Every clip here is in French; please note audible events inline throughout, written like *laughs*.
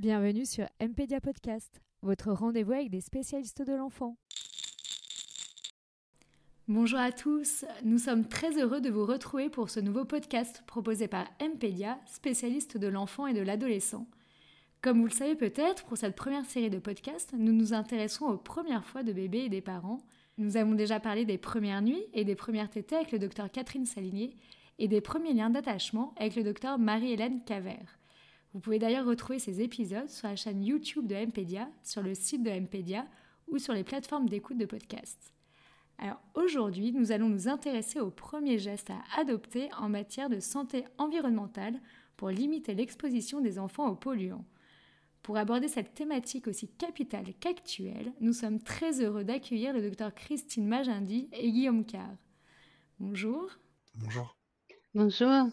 Bienvenue sur MPedia Podcast, votre rendez-vous avec des spécialistes de l'enfant. Bonjour à tous, nous sommes très heureux de vous retrouver pour ce nouveau podcast proposé par MPedia, spécialiste de l'enfant et de l'adolescent. Comme vous le savez peut-être, pour cette première série de podcasts, nous nous intéressons aux premières fois de bébés et des parents. Nous avons déjà parlé des premières nuits et des premières tétées avec le docteur Catherine Salinier et des premiers liens d'attachement avec le docteur Marie-Hélène Cavert. Vous pouvez d'ailleurs retrouver ces épisodes sur la chaîne YouTube de Mpedia, sur le site de Mpedia ou sur les plateformes d'écoute de podcasts. Alors aujourd'hui, nous allons nous intéresser aux premiers gestes à adopter en matière de santé environnementale pour limiter l'exposition des enfants aux polluants. Pour aborder cette thématique aussi capitale qu'actuelle, nous sommes très heureux d'accueillir le docteur Christine Magindy et Guillaume Carr. Bonjour. Bonjour. Bonjour.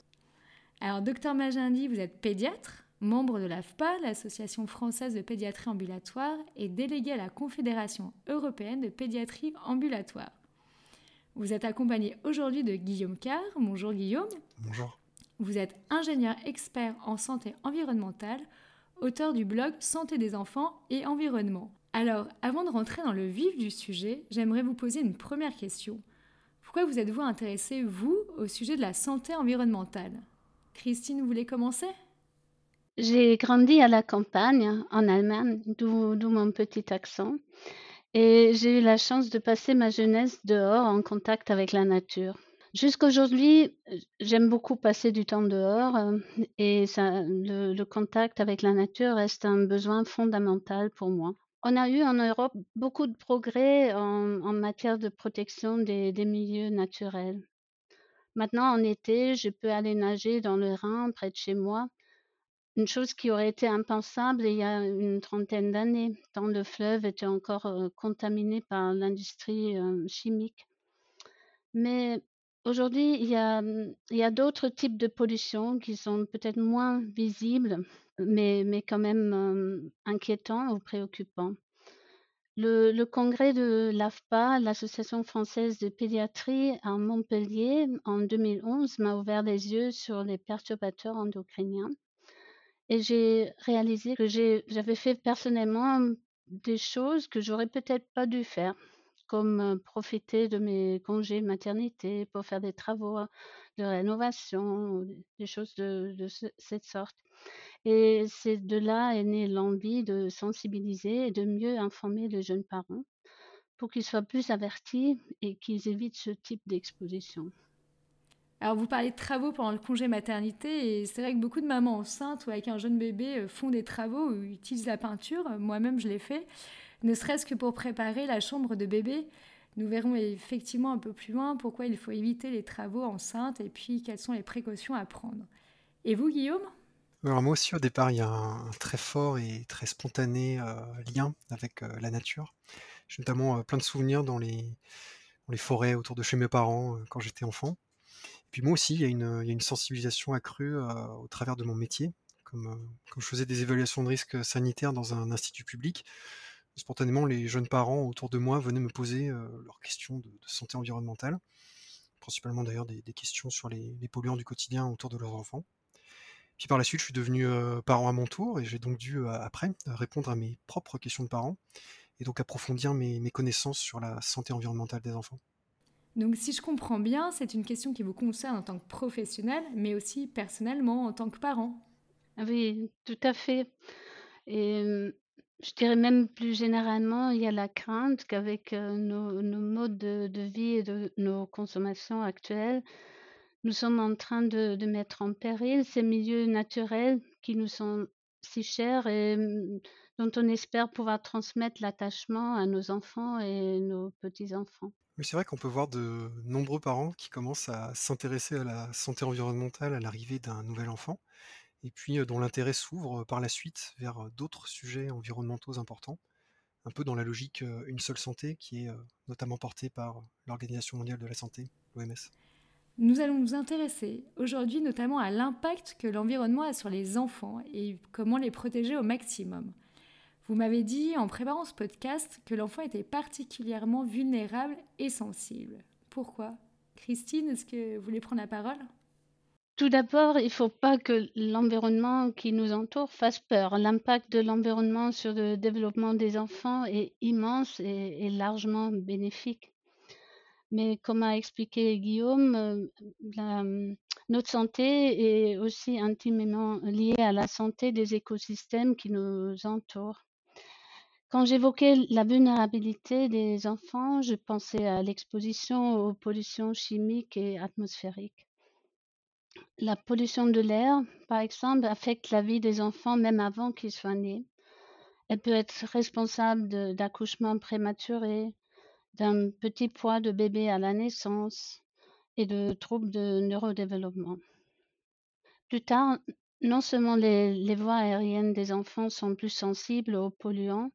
Alors, docteur Magindy, vous êtes pédiatre membre de l'AFPA, l'Association française de pédiatrie ambulatoire, et délégué à la Confédération européenne de pédiatrie ambulatoire. Vous êtes accompagné aujourd'hui de Guillaume Carr. Bonjour Guillaume. Bonjour. Vous êtes ingénieur expert en santé environnementale, auteur du blog Santé des enfants et environnement. Alors, avant de rentrer dans le vif du sujet, j'aimerais vous poser une première question. Pourquoi vous êtes-vous intéressé, vous, au sujet de la santé environnementale? Christine, vous voulez commencer? J'ai grandi à la campagne, en Allemagne, d'où mon petit accent. Et j'ai eu la chance de passer ma jeunesse dehors en contact avec la nature. Jusqu'aujourd'hui, j'aime beaucoup passer du temps dehors euh, et le, contact avec la nature reste un besoin fondamental pour moi. On a eu en Europe beaucoup de progrès en, matière de protection des, des, milieux naturels. Maintenant, en été, je peux aller nager dans le Rhin près de chez moi une chose qui aurait été impensable il y a une trentaine d'années, tant le fleuve était encore contaminé par l'industrie chimique. Mais aujourd'hui, il y a, mmh, il y a d'autres types de pollution qui sont peut-être moins visibles, mais, quand même inquiétants ou préoccupants. Le, le, congrès de l'AFPA, l'Association française de pédiatrie à Montpellier, en 2011, m'a ouvert les yeux sur les perturbateurs endocriniens et j'ai réalisé que j'avais fait personnellement des choses que j'aurais peut-être pas dû faire, comme profiter de mes congés maternité pour faire des travaux de rénovation, des choses de, de cette sorte. Et c'est de là est née l'envie de sensibiliser et de mieux informer les jeunes parents pour qu'ils soient plus avertis et qu'ils évitent ce type d'exposition. Alors, vous parlez de travaux pendant le congé maternité, et c'est vrai que beaucoup de mamans enceintes ou avec un jeune bébé euh, font des travaux ou utilisent la peinture. Moi-même, je l'ai fait, ne serait-ce que pour préparer la chambre de bébé. Nous verrons effectivement un peu plus loin pourquoi il faut éviter les travaux enceintes et puis quelles sont les précautions à prendre. Et vous, Guillaume? Alors moi aussi, au départ, il y a un très fort et très spontané euh, lien avec euh, la nature. J'ai notamment plein de souvenirs dans les, dans les forêts autour de chez mes parents quand j'étais enfant. Puis moi aussi, il y a une, sensibilisation accrue au travers de mon métier. Comme, je faisais des évaluations de risques sanitaires dans un institut public, spontanément, les jeunes parents autour de moi venaient me poser leurs questions de, santé environnementale, principalement d'ailleurs des, questions sur les, polluants du quotidien autour de leurs enfants. Puis par la suite, je suis devenu parent à mon tour et j'ai donc dû, après, répondre à mes propres questions de parents et donc approfondir mes connaissances sur la santé environnementale des enfants. Donc si je comprends bien, c'est une question qui vous concerne en tant que professionnel, mais aussi personnellement en tant que parent. Oui, tout à fait. Et je dirais même plus généralement, il y a la crainte qu'avec nos, modes de, vie et de nos consommations actuelles, nous sommes en train de, de mettre en péril ces milieux naturels qui nous sont si chers et dont on espère pouvoir transmettre l'attachement à nos enfants et nos petits-enfants. Oui, c'est vrai qu'on peut voir de nombreux parents qui commencent à s'intéresser à la santé environnementale à l'arrivée d'un nouvel enfant, et puis dont l'intérêt s'ouvre par la suite vers d'autres sujets environnementaux importants, un peu dans la logique une seule santé qui est notamment portée par l'Organisation mondiale de la santé, l'OMS. Nous allons nous intéresser aujourd'hui notamment à l'impact que l'environnement a sur les enfants et comment les protéger au maximum. Vous m'avez dit en préparant ce podcast que l'enfant était particulièrement vulnérable et sensible. Pourquoi? Christine, est-ce que vous voulez prendre la parole? Tout d'abord, il ne faut pas que l'environnement qui nous entoure fasse peur. L'impact de l'environnement sur le développement des enfants est immense et, largement bénéfique. Mais comme a expliqué Guillaume, euh, notre santé est aussi intimement liée à la santé des écosystèmes qui nous entourent. Quand j'évoquais la vulnérabilité des enfants, je pensais à l'exposition aux pollutions chimiques et atmosphériques. La pollution de l'air, par exemple, affecte la vie des enfants même avant qu'ils soient nés. Elle peut être responsable d'accouchements prématurés, d'un petit poids de bébé à la naissance et de troubles de neurodéveloppement. Plus tard, non seulement les, voies aériennes des enfants sont plus sensibles aux polluants,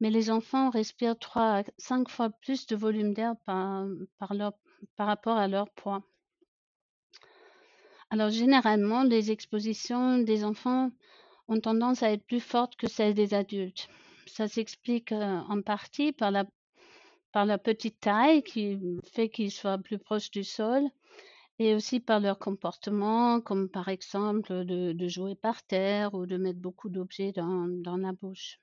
mais les enfants respirent trois à cinq fois plus de volume d'air par rapport à leur poids. Alors généralement, les expositions des enfants ont tendance à être plus fortes que celles des adultes. Ça s'explique euh, en partie par la, petite taille qui fait qu'ils soient plus proches du sol et aussi par leur comportement, comme par exemple de, jouer par terre ou de mettre beaucoup d'objets dans la bouche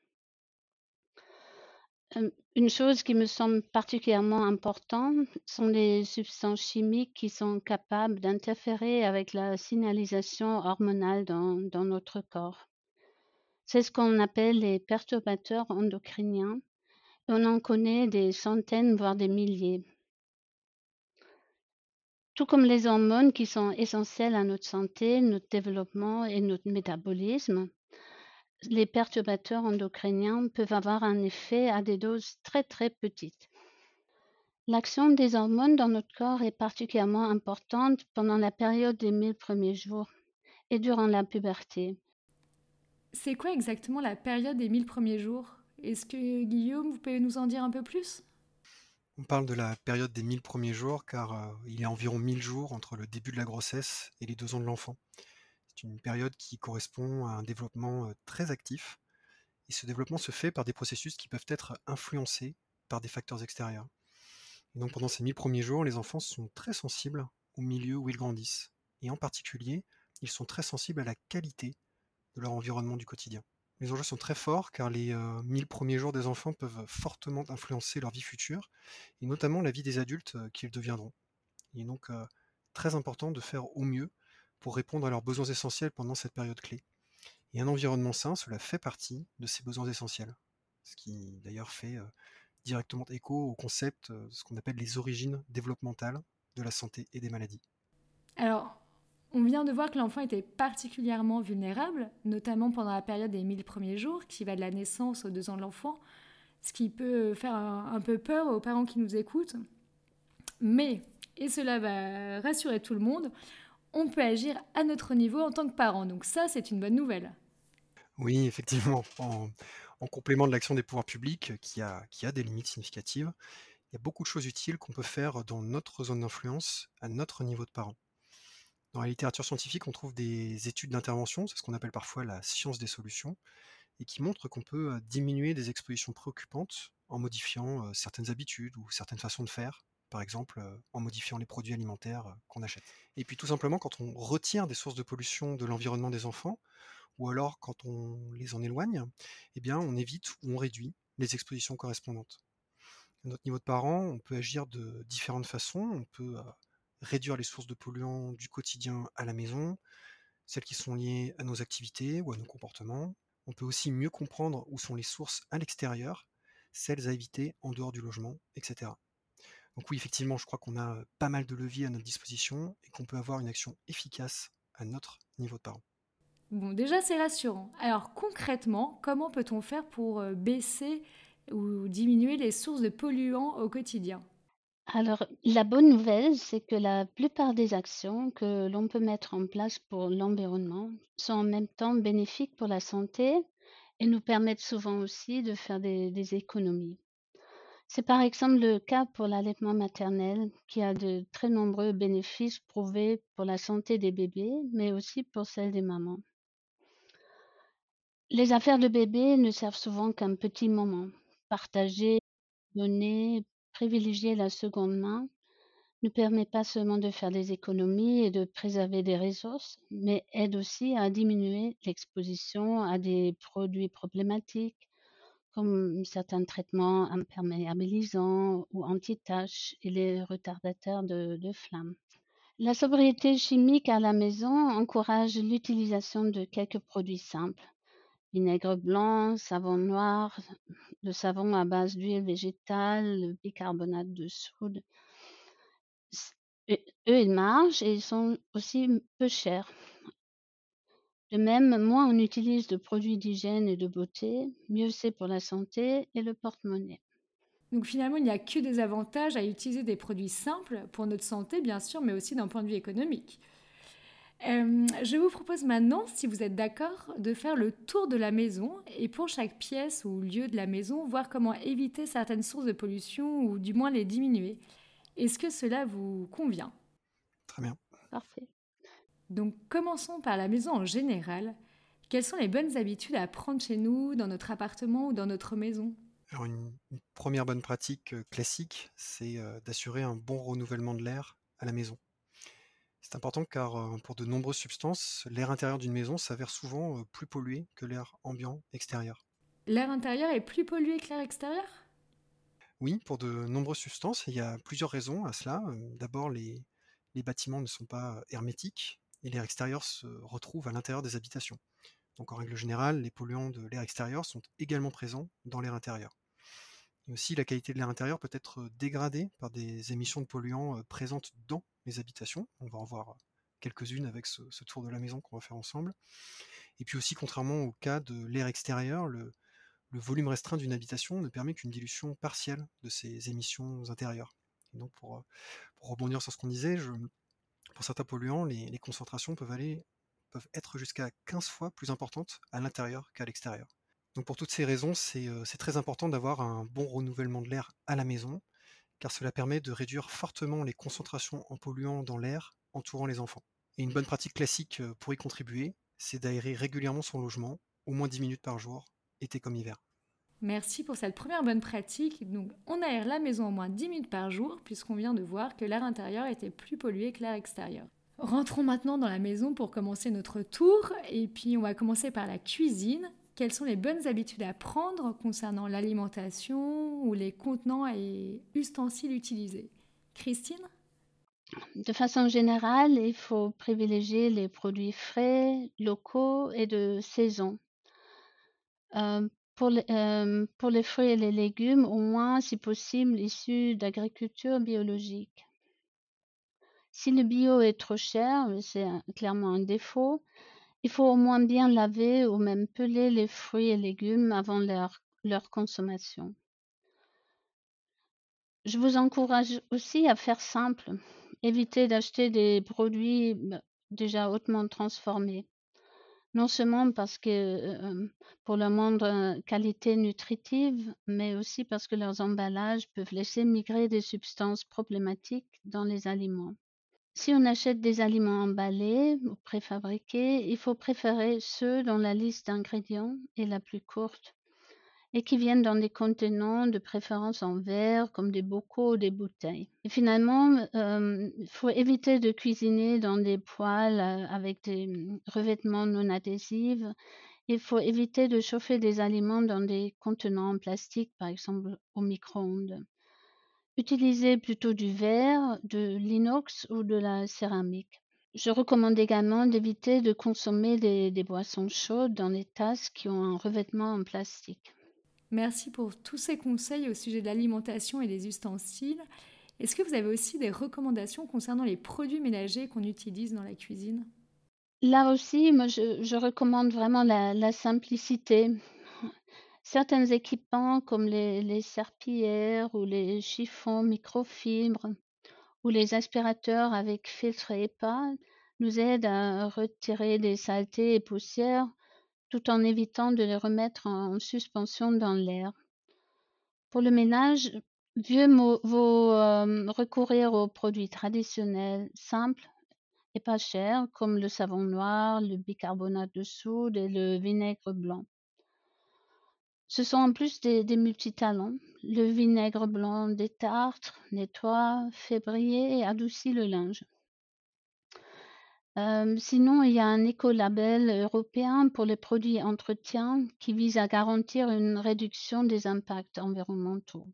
une chose qui me semble particulièrement importante sont les substances chimiques qui sont capables d'interférer avec la signalisation hormonale dans, dans notre corps. C'est ce qu'on appelle les perturbateurs endocriniens. On en connaît des centaines, voire des milliers. Tout comme les hormones qui sont essentielles à notre santé, notre développement et notre métabolisme, les perturbateurs endocriniens peuvent avoir un effet à des doses très très petites. L'action des hormones dans notre corps est particulièrement importante pendant la période des mille premiers jours et durant la puberté. C'est quoi exactement la période des mille premiers jours? Est-ce que Guillaume, vous pouvez nous en dire un peu plus? On parle de la période des mille premiers jours car euh, il y a environ mille jours entre le début de la grossesse et les deux ans de l'enfant. C'est une période qui correspond à un développement très actif. Et ce développement se fait par des processus qui peuvent être influencés par des facteurs extérieurs. Et donc pendant ces 1000 premiers jours, les enfants sont très sensibles au milieu où ils grandissent. Et en particulier, ils sont très sensibles à la qualité de leur environnement du quotidien. Les enjeux sont très forts car les 1000 premiers jours des enfants peuvent fortement influencer leur vie future et notamment la vie des adultes qu'ils deviendront. Il est donc très important de faire au mieux pour répondre à leurs besoins essentiels pendant cette période clé. Et un environnement sain, cela fait partie de ces besoins essentiels. Ce qui d'ailleurs fait euh, directement écho au concept euh, ce qu'on appelle les origines développementales de la santé et des maladies. Alors, on vient de voir que l'enfant était particulièrement vulnérable, notamment pendant la période des 1000 premiers jours, qui va de la naissance aux deux ans de l'enfant, ce qui peut faire un peu peur aux parents qui nous écoutent. Mais, et cela va rassurer tout le monde, on peut agir à notre niveau en tant que parent. Donc ça, c'est une bonne nouvelle. Oui, effectivement. En, complément de l'action des pouvoirs publics, qui a, qui a des limites significatives, il y a beaucoup de choses utiles qu'on peut faire dans notre zone d'influence, à notre niveau de parent. Dans la littérature scientifique, on trouve des études d'intervention, c'est ce qu'on appelle parfois la science des solutions, et qui montrent qu'on peut euh, diminuer des expositions préoccupantes en modifiant euh, certaines habitudes ou certaines façons de faire, par exemple en modifiant les produits alimentaires qu'on achète. Et puis tout simplement quand on retire des sources de pollution de l'environnement des enfants, ou alors quand on les en éloigne, eh bien on évite ou on réduit les expositions correspondantes. À notre niveau de parents, on peut agir de différentes façons. On peut réduire les sources de polluants du quotidien à la maison, celles qui sont liées à nos activités ou à nos comportements. On peut aussi mieux comprendre où sont les sources à l'extérieur, celles à éviter en dehors du logement, etc. Donc oui, effectivement, je crois qu'on a pas mal de leviers à notre disposition et qu'on peut avoir une action efficace à notre niveau de parent. Bon, déjà, c'est rassurant. Alors concrètement, comment peut-on faire pour baisser ou diminuer les sources de polluants au quotidien? Alors, la bonne nouvelle, c'est que la plupart des actions que l'on peut mettre en place pour l'environnement sont en même temps bénéfiques pour la santé et nous permettent souvent aussi de faire des économies. C'est par exemple le cas pour l'allaitement maternel qui a de très nombreux bénéfices prouvés pour la santé des bébés, mais aussi pour celle des mamans. Les affaires de bébé ne servent souvent qu'un petit moment. Partager, donner, privilégier la seconde main, ne permet pas seulement de faire des économies et de préserver des ressources, mais aide aussi à diminuer l'exposition à des produits problématiques comme certains traitements imperméabilisants ou anti-taches et les retardateurs de, flammes. La sobriété chimique à la maison encourage l'utilisation de quelques produits simples. Vinaigre blanc, savon noir, le savon à base d'huile végétale, le bicarbonate de soude. Eux, ils marchent et ils sont aussi peu chers. De même, moins on utilise de produits d'hygiène et de beauté, mieux c'est pour la santé et le porte-monnaie. Donc finalement, il n'y a que des avantages à utiliser des produits simples pour notre santé, bien sûr, mais aussi d'un point de vue économique. Euh, je vous propose maintenant, si vous êtes d'accord, de faire le tour de la maison et pour chaque pièce ou lieu de la maison, voir comment éviter certaines sources de pollution ou du moins les diminuer. Est-ce que cela vous convient? Très bien. Parfait. Donc commençons par la maison en général. Quelles sont les bonnes habitudes à prendre chez nous, dans notre appartement ou dans notre maison? Alors une, première bonne pratique euh, classique, c'est euh, d'assurer un bon renouvellement de l'air à la maison. C'est important car euh, pour de nombreuses substances, l'air intérieur d'une maison s'avère souvent plus pollué que l'air ambiant extérieur. L'air intérieur est plus pollué que l'air extérieur? Oui, pour de nombreuses substances, il y a plusieurs raisons à cela. D'abord, les, les bâtiments ne sont pas hermétiques, et l'air extérieur se retrouve à l'intérieur des habitations. Donc en règle générale, les polluants de l'air extérieur sont également présents dans l'air intérieur. Aussi, la qualité de l'air intérieur peut être dégradée par des émissions de polluants euh, présentes dans les habitations. On va en voir quelques-unes avec ce, tour de la maison qu'on va faire ensemble. Et puis aussi, contrairement au cas de l'air extérieur, le, volume restreint d'une habitation ne permet qu'une dilution partielle de ces émissions intérieures. Donc pour rebondir sur ce qu'on disait, je, pour certains polluants, les, concentrations peuvent, être jusqu'à 15 fois plus importantes à l'intérieur qu'à l'extérieur. Pour toutes ces raisons, euh, c'est très important d'avoir un bon renouvellement de l'air à la maison, car cela permet de réduire fortement les concentrations en polluants dans l'air entourant les enfants. Et une bonne pratique classique euh, pour y contribuer, c'est d'aérer régulièrement son logement, au moins 10 minutes par jour, été comme hiver. Merci pour cette première bonne pratique. Donc, on aère la maison au moins 10 minutes par jour, puisqu'on vient de voir que l'air intérieur était plus pollué que l'air extérieur. Rentrons maintenant dans la maison pour commencer notre tour. Et puis, on va commencer par la cuisine. Quelles sont les bonnes habitudes à prendre concernant l'alimentation ou les contenants et ustensiles utilisés? Christine? De façon générale, il faut privilégier les produits frais, locaux et de saison. Euh, pour les, euh, pour les fruits et les légumes, au moins, si possible, issus d'agriculture biologique. Si le bio est trop cher, c'est clairement un défaut, il faut au moins bien laver ou même peler les fruits et légumes avant leur, consommation. Je vous encourage aussi à faire simple. Évitez d'acheter des produits bah, déjà hautement transformés. Non seulement parce que, euh, pour leur moindre qualité nutritive, mais aussi parce que leurs emballages peuvent laisser migrer des substances problématiques dans les aliments. Si on achète des aliments emballés ou préfabriqués, il faut préférer ceux dont la liste d'ingrédients est la plus courte et qui viennent dans des contenants de préférence en verre, comme des bocaux ou des bouteilles. Finalement, euh, il faut éviter de cuisiner dans des poêles euh, avec des mm, revêtements non adhésifs. Il faut éviter de chauffer des aliments dans des contenants en plastique, par exemple au micro-ondes. Utilisez plutôt du verre, de l'inox ou de la céramique. Je recommande également d'éviter de consommer des boissons chaudes dans des tasses qui ont un revêtement en plastique. Merci pour tous ces conseils au sujet de l'alimentation et des ustensiles. Est-ce que vous avez aussi des recommandations concernant les produits ménagers qu'on utilise dans la cuisine? Là aussi, moi, je, recommande vraiment la, simplicité. Certains équipements comme les, les serpillères ou les chiffons microfibres ou les aspirateurs avec filtre et pas nous aident à retirer des saletés et poussières tout en évitant de les remettre en suspension dans l'air. Pour le ménage, vieux vaut euh, recourir aux produits traditionnels, simples et pas chers, comme le savon noir, le bicarbonate de soude et le vinaigre blanc. Ce sont en plus des, des multitalents. Le vinaigre blanc des tartres nettoie, fait briller et adoucit le linge. Sinon, il y a un écolabel européen pour les produits entretien qui vise à garantir une réduction des impacts environnementaux.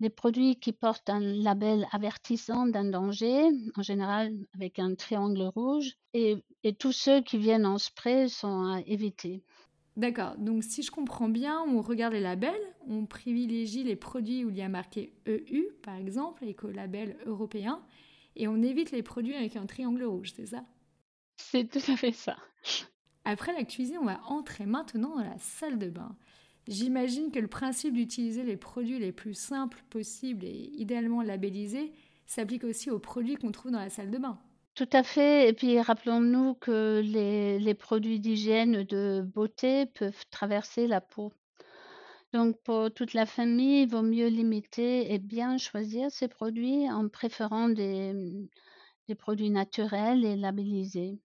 Les produits qui portent un label avertissant d'un danger, en général avec un triangle rouge, et, et tous ceux qui viennent en spray sont à éviter. D'accord, donc si je comprends bien, on regarde les labels, on privilégie les produits où il y a marqué EU, par exemple, écolabel européen, et on évite les produits avec un triangle rouge, c'est ça? C'est tout à fait ça. Après la cuisine, on va entrer maintenant dans la salle de bain. J'imagine que le principe d'utiliser les produits les plus simples possibles et idéalement labellisés s'applique aussi aux produits qu'on trouve dans la salle de bain. Tout à fait. Et puis rappelons-nous que les, les produits d'hygiène de beauté peuvent traverser la peau. Donc pour toute la famille, il vaut mieux limiter et bien choisir ces produits en préférant des, des produits naturels et labellisés.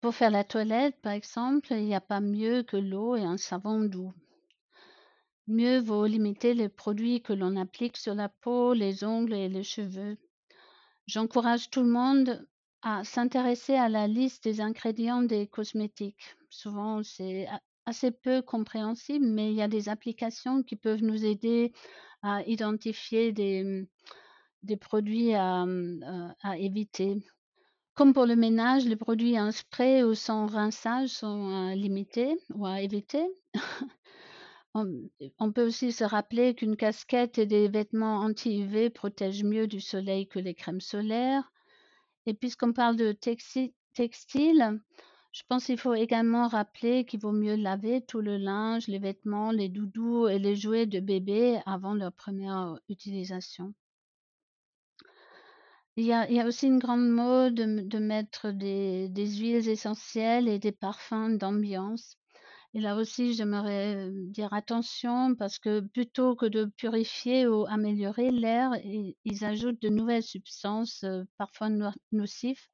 Pour faire la toilette, par exemple, il n'y a pas mieux que l'eau et un savon doux. Mieux vaut limiter les produits que l'on applique sur la peau, les ongles et les cheveux. J'encourage tout le monde à s'intéresser à la liste des ingrédients des cosmétiques. Souvent, c'est assez peu compréhensible, mais il y a des applications qui peuvent nous aider à identifier des, des produits à, euh, à éviter. Comme pour le ménage, les produits en spray ou sans rinçage sont euh, limités ou à éviter. *laughs* on, on, peut aussi se rappeler qu'une casquette et des vêtements anti-UV protègent mieux du soleil que les crèmes solaires. Et puisqu'on parle de textile, textile je pense qu'il faut également rappeler qu'il vaut mieux laver tout le linge, les vêtements, les doudous et les jouets de bébé avant leur première utilisation. Il y a, aussi une grande mode de, mettre des, des, huiles essentielles et des parfums d'ambiance. Et là aussi, j'aimerais dire attention parce que plutôt que de purifier ou améliorer l'air, ils, ajoutent de nouvelles substances, parfois nocives,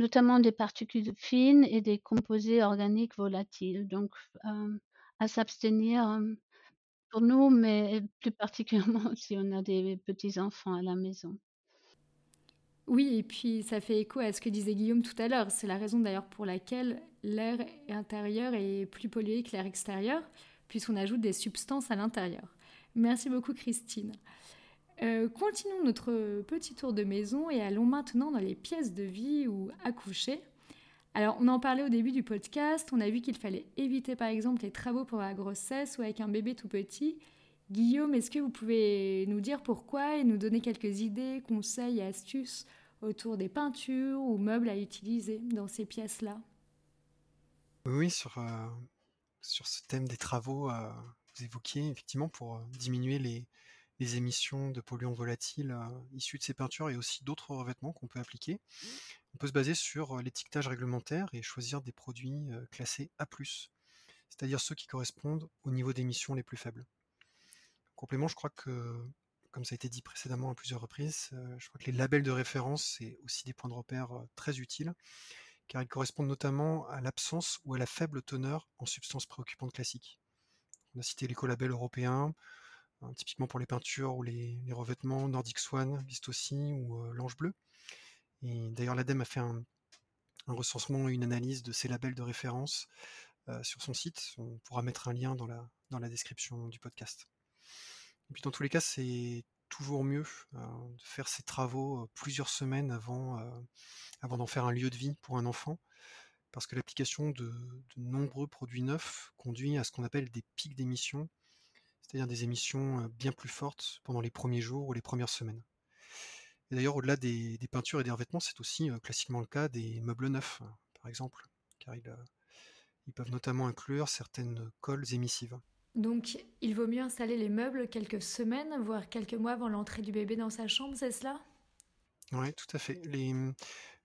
notamment des particules fines et des composés organiques volatiles. Donc, euh, à s'abstenir euh, pour nous, mais plus particulièrement *laughs* si on a des petits-enfants à la maison. Oui, et puis ça fait écho à ce que disait Guillaume tout à l'heure. C'est la raison d'ailleurs pour laquelle l'air intérieur est plus pollué que l'air extérieur, puisqu'on ajoute des substances à l'intérieur. Merci beaucoup Christine. Euh, continuons notre petit tour de maison et allons maintenant dans les pièces de vie ou à coucher. Alors, on en parlait au début du podcast, on a vu qu'il fallait éviter par exemple les travaux pour la grossesse ou avec un bébé tout petit. Guillaume, est-ce que vous pouvez nous dire pourquoi et nous donner quelques idées, conseils et astuces autour des peintures ou meubles à utiliser dans ces pièces-là? Oui, sur, euh, sur ce thème des travaux, euh, vous évoquiez effectivement pour diminuer les, les émissions de polluants volatiles euh, issus de ces peintures et aussi d'autres revêtements qu'on peut appliquer. On peut se baser sur euh, l'étiquetage réglementaire et choisir des produits euh, classés A+, c'est-à-dire ceux qui correspondent au niveau d'émissions les plus faibles. En complément, je crois que, comme ça a été dit précédemment à plusieurs reprises, je crois que les labels de référence, c'est aussi des points de repère très utiles, car ils correspondent notamment à l'absence ou à la faible teneur en substances préoccupantes classiques. On a cité l'écolabel européen, Hein, typiquement pour les peintures ou les, revêtements, Nordic Swan Vistosi ou euh, l'Ange Bleu. Et d'ailleurs, l'ADEME a fait un, recensement et une analyse de ces labels de référence euh, sur son site. On pourra mettre un lien dans la, dans la description du podcast. Et puis dans tous les cas, c'est toujours mieux euh, de faire ces travaux plusieurs semaines avant, avant d'en faire un lieu de vie pour un enfant, parce que l'application de, de nombreux produits neufs conduit à ce qu'on appelle des pics d'émissions c'est-à-dire des émissions bien plus fortes pendant les premiers jours ou les premières semaines. Et d'ailleurs, au-delà des, des, peintures et des revêtements, c'est aussi classiquement le cas des meubles neufs, par exemple, car ils, ils peuvent notamment inclure certaines colles émissives. Donc, il vaut mieux installer les meubles quelques semaines, voire quelques mois avant l'entrée du bébé dans sa chambre, c'est cela? Oui, tout à fait. Les,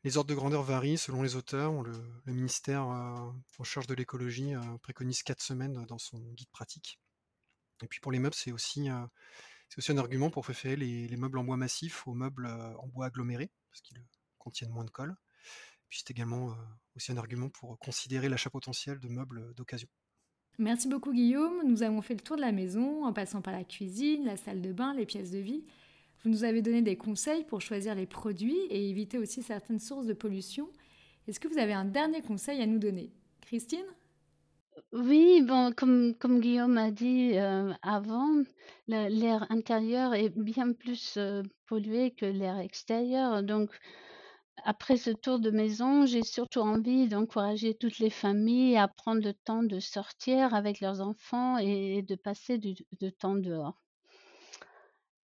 les, ordres de grandeur varient selon les auteurs. Le, le ministère euh, en charge de l'écologie euh, préconise 4 semaines dans son guide pratique. Et puis pour les meubles, c'est aussi, euh, c'est aussi un argument pour préférer les, les, meubles en bois massif aux meubles euh, en bois aggloméré, parce qu'ils contiennent moins de colle. Et puis c'est également euh, aussi un argument pour considérer l'achat potentiel de meubles d'occasion. Merci beaucoup Guillaume. Nous avons fait le tour de la maison en passant par la cuisine, la salle de bain, les pièces de vie. Vous nous avez donné des conseils pour choisir les produits et éviter aussi certaines sources de pollution. Est-ce que vous avez un dernier conseil à nous donner? Christine? Oui, bon, comme, Guillaume a dit euh, avant, l'air intérieur est bien plus euh, pollué que l'air extérieur. Donc, après ce tour de maison, j'ai surtout envie d'encourager toutes les familles à prendre le temps de sortir avec leurs enfants et de passer du, temps dehors.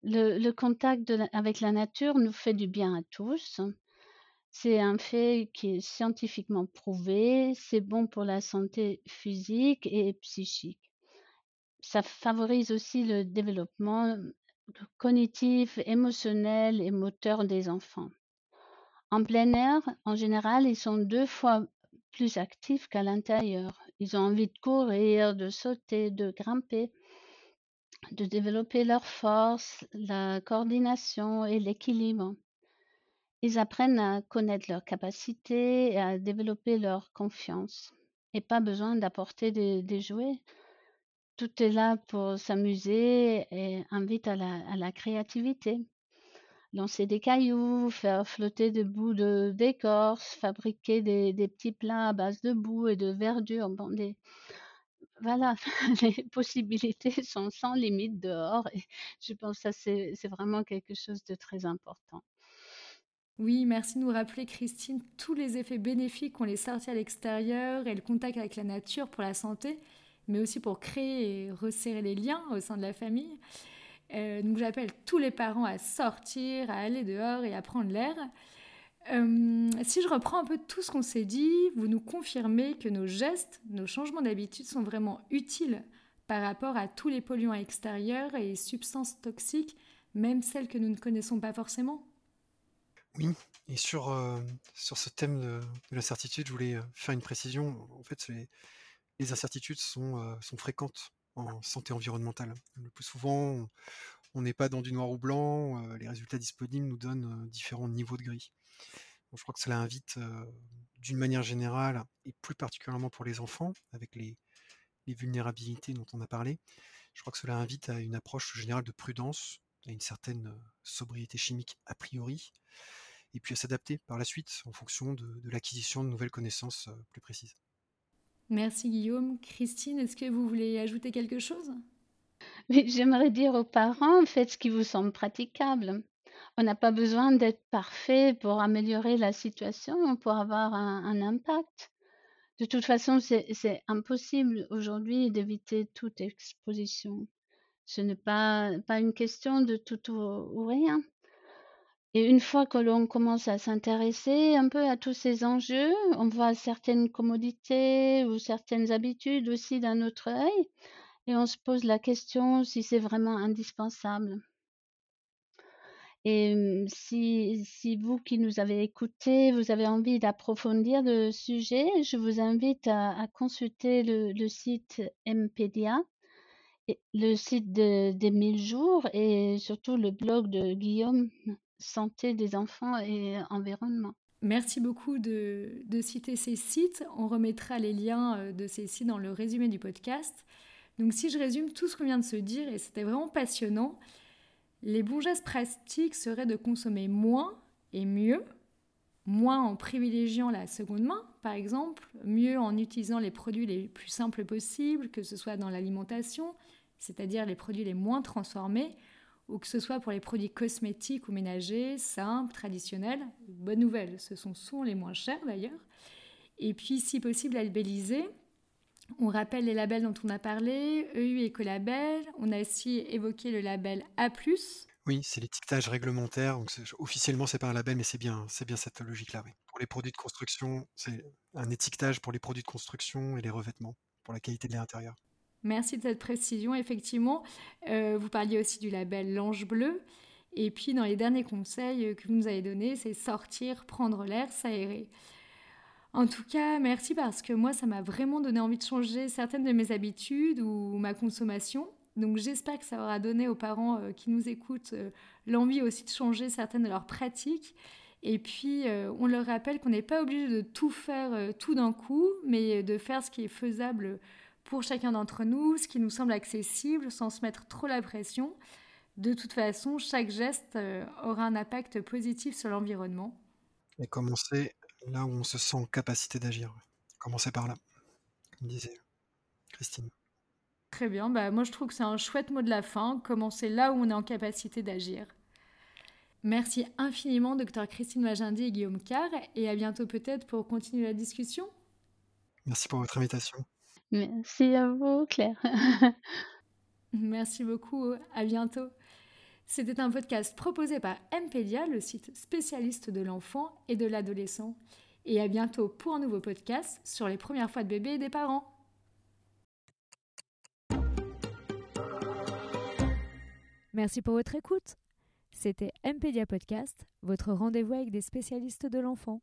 Le, contact avec la nature nous fait du bien à tous. C'est un fait qui est scientifiquement prouvé. C'est bon pour la santé physique et psychique. Ça favorise aussi le développement cognitif, émotionnel et moteur des enfants. En plein air, en général, ils sont deux fois plus actifs qu'à l'intérieur. Ils ont envie de courir, de sauter, de grimper, de développer leur force, la coordination et l'équilibre. Ils apprennent à connaître leurs capacités et à développer leur confiance. Et pas besoin d'apporter des, jouets. Tout est là pour s'amuser et invite à la créativité lancer des cailloux, faire flotter des bouts de d'écorce, fabriquer des, petits plats à base de boue et de verdure. Bon, Voilà, *laughs* les possibilités sont sans limite dehors et je pense que c'est vraiment quelque chose de très important. Oui, merci de nous rappeler, Christine, tous les effets bénéfiques qu'ont les sorties à l'extérieur et le contact avec la nature pour la santé, mais aussi pour créer et resserrer les liens au sein de la famille. Euh, donc j'appelle tous les parents à sortir, à aller dehors et à prendre l'air. Euh, si je reprends un peu tout ce qu'on s'est dit, vous nous confirmez que nos gestes, nos changements d'habitude sont vraiment utiles par rapport à tous les polluants extérieurs et substances toxiques, même celles que nous ne connaissons pas forcément Oui, et sur, euh, sur ce thème de, l'incertitude, je voulais faire une précision. En fait, les, les incertitudes sont, sont fréquentes en santé environnementale. Le plus souvent, on n'est pas dans du noir ou blanc, les résultats disponibles nous donnent différents niveaux de gris. je crois que cela invite, d'une manière générale, et plus particulièrement pour les enfants, avec les, vulnérabilités dont on a parlé, je crois que cela invite à une approche générale de prudence, à une certaine sobriété chimique a priori, et puis à s'adapter par la suite en fonction de l'acquisition de nouvelles connaissances plus précises. Merci Guillaume. Christine, est-ce que vous voulez ajouter quelque chose? Oui, j'aimerais dire aux parents, faites ce qui vous semble praticable. On n'a pas besoin d'être parfait pour améliorer la situation, pour avoir un, impact. De toute façon, c'est impossible aujourd'hui d'éviter toute exposition. Ce n'est pas, pas une question de tout ou rien. Et une fois que l'on commence à s'intéresser un peu à tous ces enjeux, on voit certaines commodités ou certaines habitudes aussi d'un autre œil et on se pose la question si c'est vraiment indispensable. Et hum, si, si vous qui nous avez écoutés, vous avez envie d'approfondir le sujet, je vous invite à, consulter le, site et le site de, des 1000 jours et surtout le blog de Guillaume santé des enfants et environnement. Merci beaucoup de, citer ces sites. On remettra les liens euh, de ces sites dans le résumé du podcast. Donc si je résume tout ce qu'on vient de se dire, et c'était vraiment passionnant, les bons gestes pratiques seraient de consommer moins et mieux, moins en privilégiant la seconde main, par exemple, mieux en utilisant les produits les plus simples possibles, que ce soit dans l'alimentation, c'est-à-dire les produits les moins transformés, ou que ce soit pour les produits cosmétiques ou ménagers, simples, traditionnels. Bonne nouvelle, ce sont souvent les moins chers d'ailleurs. Et puis, si possible, labelliser. On rappelle les labels dont on a parlé, EU Ecolabel. On a aussi évoqué le label A+. Oui, c'est l'étiquetage réglementaire. Donc officiellement, c'est pas un label, mais c'est bien, c'est bien cette logique-là. Pour les produits de construction, c'est un étiquetage pour les produits de construction et les revêtements pour la qualité de l'air intérieur. Merci de cette précision. Effectivement, euh, vous parliez aussi du label L'Ange Bleu. Et puis, dans les derniers conseils que vous nous avez donnés, c'est sortir, prendre l'air, s'aérer. En tout cas, merci parce que moi, ça m'a vraiment donné envie de changer certaines de mes habitudes ou ma consommation. Donc, j'espère que ça aura donné aux parents euh, qui nous écoutent euh, l'envie aussi de changer certaines de leurs pratiques. Et puis, on leur rappelle qu'on n'est pas obligé de tout faire tout d'un coup, mais de faire ce qui est faisable pour chacun d'entre nous ce qui nous semble accessible sans se mettre trop la pression. De toute façon, chaque geste euh, aura un impact positif sur l'environnement. Et commencer là où on se sent en capacité d'agir. Commencer par là, comme disait Christine. Très bien, bah, moi je trouve que c'est un chouette mot de la fin, commencer là où on est en capacité d'agir. Merci infiniment, docteur Christine Magendie et Guillaume Carr, et à bientôt peut-être pour continuer la discussion. Merci pour votre invitation. Merci à vous, Claire. *laughs* Merci beaucoup, à bientôt. C'était un podcast proposé par Mpedia, le site spécialiste de l'enfant et de l'adolescent. Et à bientôt pour un nouveau podcast sur les premières fois de bébé et des parents. Merci pour votre écoute. C'était Mpedia Podcast, votre rendez-vous avec des spécialistes de l'enfant.